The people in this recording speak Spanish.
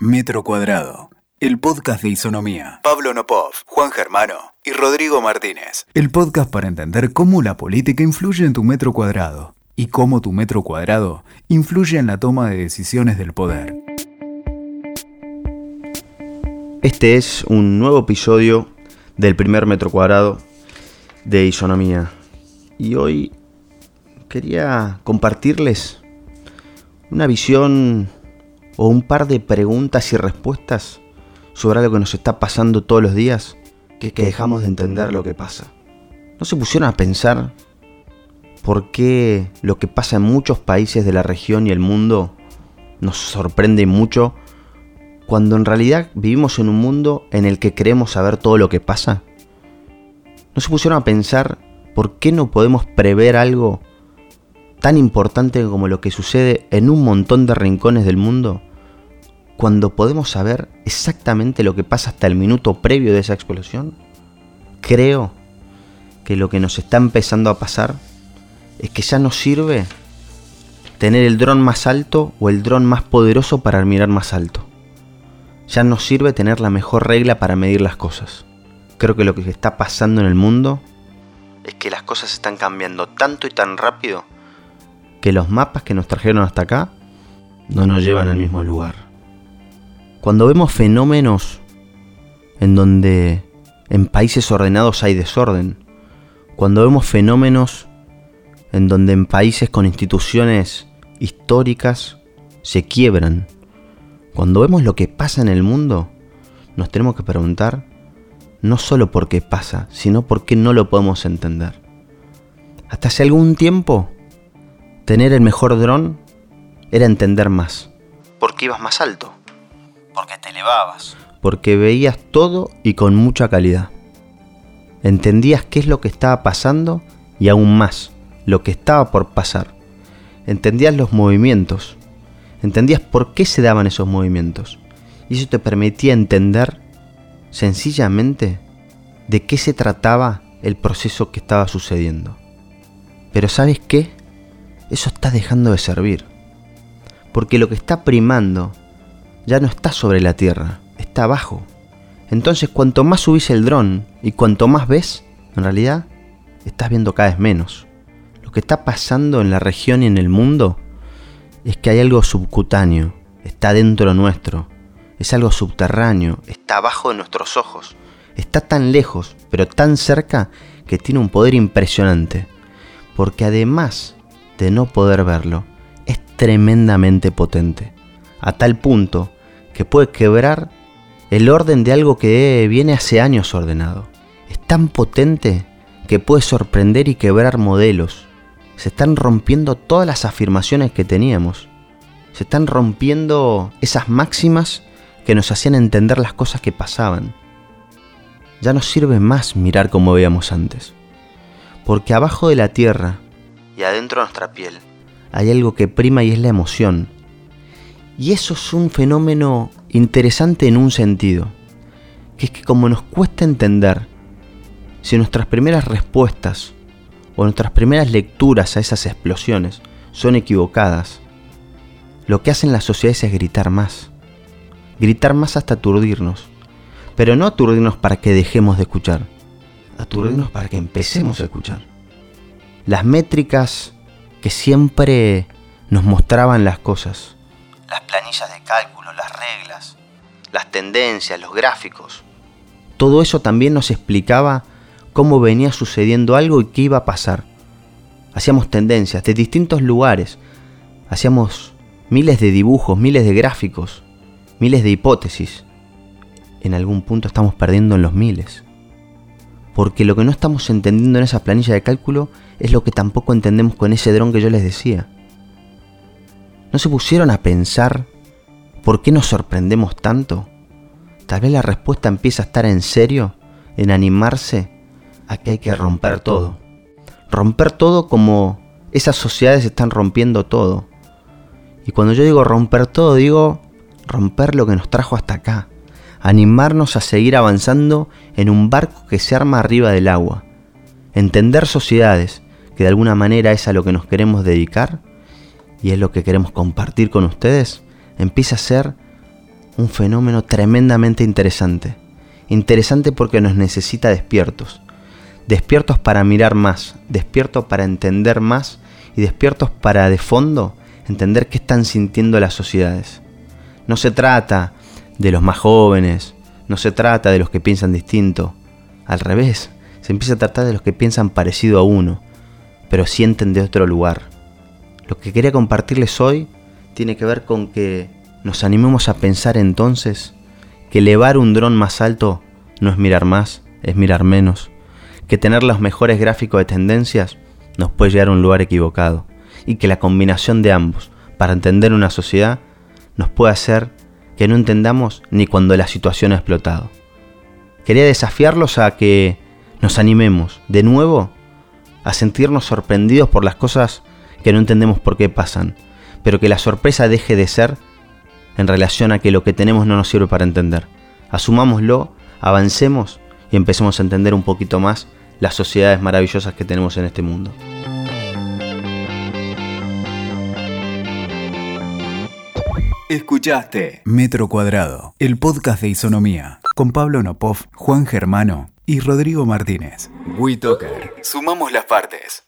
Metro Cuadrado, el podcast de Isonomía. Pablo Nopov, Juan Germano y Rodrigo Martínez. El podcast para entender cómo la política influye en tu metro cuadrado y cómo tu metro cuadrado influye en la toma de decisiones del poder. Este es un nuevo episodio del primer metro cuadrado de Isonomía. Y hoy quería compartirles una visión o un par de preguntas y respuestas sobre algo que nos está pasando todos los días, que dejamos de entender lo que pasa. ¿No se pusieron a pensar por qué lo que pasa en muchos países de la región y el mundo nos sorprende mucho cuando en realidad vivimos en un mundo en el que creemos saber todo lo que pasa? ¿No se pusieron a pensar por qué no podemos prever algo tan importante como lo que sucede en un montón de rincones del mundo, cuando podemos saber exactamente lo que pasa hasta el minuto previo de esa explosión? Creo que lo que nos está empezando a pasar es que ya no sirve tener el dron más alto o el dron más poderoso para mirar más alto. Ya no sirve tener la mejor regla para medir las cosas. Creo que lo que está pasando en el mundo es que las cosas están cambiando tanto y tan rápido que los mapas que nos trajeron hasta acá no nos llevan al mismo lugar. Cuando vemos fenómenos en donde en países ordenados hay desorden, cuando vemos fenómenos en donde en países con instituciones históricas se quiebran, cuando vemos lo que pasa en el mundo, nos tenemos que preguntar no solo por qué pasa, sino por qué no lo podemos entender. Hasta hace algún tiempo Tener el mejor dron era entender más. Porque ibas más alto. Porque te elevabas. Porque veías todo y con mucha calidad. Entendías qué es lo que estaba pasando y aún más, lo que estaba por pasar. Entendías los movimientos. Entendías por qué se daban esos movimientos. Y eso te permitía entender sencillamente de qué se trataba el proceso que estaba sucediendo. Pero ¿sabes qué? eso está dejando de servir. Porque lo que está primando ya no está sobre la Tierra, está abajo. Entonces cuanto más subís el dron y cuanto más ves, en realidad estás viendo cada vez menos. Lo que está pasando en la región y en el mundo es que hay algo subcutáneo, está dentro nuestro, es algo subterráneo, está abajo de nuestros ojos, está tan lejos, pero tan cerca que tiene un poder impresionante. Porque además de no poder verlo es tremendamente potente, a tal punto que puede quebrar el orden de algo que viene hace años ordenado. Es tan potente que puede sorprender y quebrar modelos. Se están rompiendo todas las afirmaciones que teníamos. Se están rompiendo esas máximas que nos hacían entender las cosas que pasaban. Ya no sirve más mirar como veíamos antes. Porque abajo de la Tierra y adentro de nuestra piel hay algo que prima y es la emoción. Y eso es un fenómeno interesante en un sentido, que es que como nos cuesta entender si nuestras primeras respuestas o nuestras primeras lecturas a esas explosiones son equivocadas, lo que hacen las sociedades es gritar más. Gritar más hasta aturdirnos. Pero no aturdirnos para que dejemos de escuchar. Aturdirnos para que empecemos a escuchar las métricas que siempre nos mostraban las cosas. Las planillas de cálculo, las reglas, las tendencias, los gráficos. Todo eso también nos explicaba cómo venía sucediendo algo y qué iba a pasar. Hacíamos tendencias de distintos lugares. Hacíamos miles de dibujos, miles de gráficos, miles de hipótesis. En algún punto estamos perdiendo en los miles porque lo que no estamos entendiendo en esa planilla de cálculo es lo que tampoco entendemos con ese dron que yo les decía. ¿No se pusieron a pensar por qué nos sorprendemos tanto? Tal vez la respuesta empieza a estar en serio, en animarse a que hay que romper todo. Romper todo como esas sociedades están rompiendo todo. Y cuando yo digo romper todo, digo romper lo que nos trajo hasta acá animarnos a seguir avanzando en un barco que se arma arriba del agua, entender sociedades, que de alguna manera es a lo que nos queremos dedicar y es lo que queremos compartir con ustedes, empieza a ser un fenómeno tremendamente interesante. Interesante porque nos necesita despiertos. Despiertos para mirar más, despiertos para entender más y despiertos para de fondo entender qué están sintiendo las sociedades. No se trata de los más jóvenes, no se trata de los que piensan distinto. Al revés, se empieza a tratar de los que piensan parecido a uno, pero sienten de otro lugar. Lo que quería compartirles hoy tiene que ver con que nos animemos a pensar entonces que elevar un dron más alto no es mirar más, es mirar menos, que tener los mejores gráficos de tendencias nos puede llevar a un lugar equivocado y que la combinación de ambos para entender una sociedad nos puede hacer que no entendamos ni cuando la situación ha explotado. Quería desafiarlos a que nos animemos de nuevo a sentirnos sorprendidos por las cosas que no entendemos por qué pasan, pero que la sorpresa deje de ser en relación a que lo que tenemos no nos sirve para entender. Asumámoslo, avancemos y empecemos a entender un poquito más las sociedades maravillosas que tenemos en este mundo. Escuchaste Metro Cuadrado, el podcast de Isonomía, con Pablo Nopov, Juan Germano y Rodrigo Martínez. WeToker. Sumamos las partes.